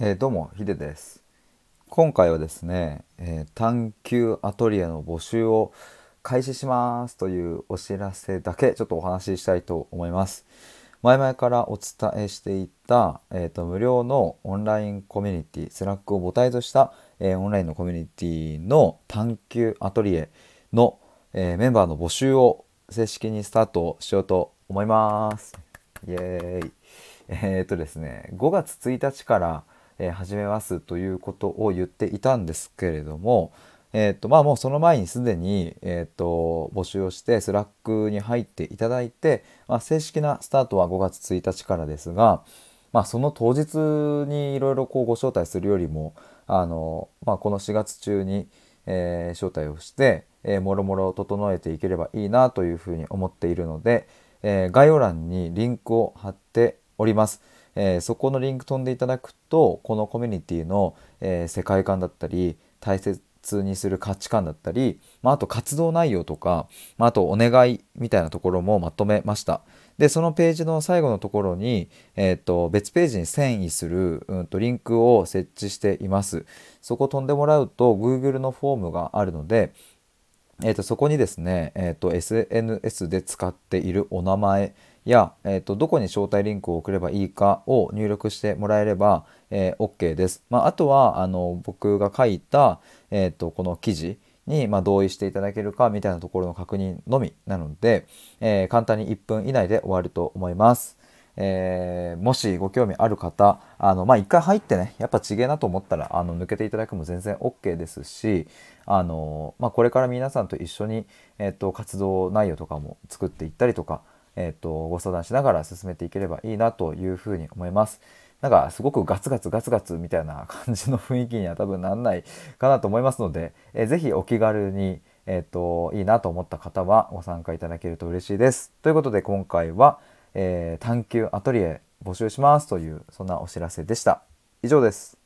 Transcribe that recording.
えー、どうもヒデです。今回はですね、えー、探求アトリエの募集を開始しますというお知らせだけちょっとお話ししたいと思います。前々からお伝えしていた、えーと、無料のオンラインコミュニティスラックを母体とした、えー、オンラインのコミュニティの探求アトリエの、えメンバーの募集を正式にスタートしようと思います。イエーイ。えっ、とですね5月1日からえー、始めますということを言っていたんですけれども、えーとまあ、もうその前にすでに、えーと、募集をして Slack に入っていただいて、まあ、正式なスタートは5月1日からですが、まあ、その当日にいろいろご招待するよりもあの、まあ、この4月中に、えー、招待をして、えー、もろもろ整えていければいいなというふうに思っているので、えー、概要欄にリンクを貼っております。えー、そこのリンク飛んでいただくとこのコミュニティの、えー、世界観だったり大切にする価値観だったり、まあ、あと活動内容とか、まあ、あとお願いみたいなところもまとめました。でそのページの最後のところに、えーと、別ページに遷移する、うんと、リンクを設置しています。そこ飛んでもらうと Google のフォームがあるので、えーと、そこにですね、えーと SNS で使っているお名前や、えーと、どこに招待リンクを送ればいいかを入力してもらえれば、えー、OK です。まあ、あとはあの僕が書いた、えーと、この記事に、ま、同意していただけるかみたいなところの確認のみなので、えー、簡単に1分以内で終わると思います。えー、もしご興味ある方、あの、まあ、一回入ってね、やっぱちげえなと思ったら、あの、抜けていただくも全然 OK ですし、あの、まあ、これから皆さんと一緒に、えっ、と、活動内容とかも作っていったりとか、えーと、ご相談しながら進めていければいいなというふうに思います。なんかすごくガツガツガツガツみたいな感じの雰囲気には多分なんないかなと思いますので、えー、ぜひお気軽に、えーと、いいなと思った方はご参加いただけると嬉しいです。ということで今回は、えー、探求アトリエ募集しますというそんなお知らせでした。以上です。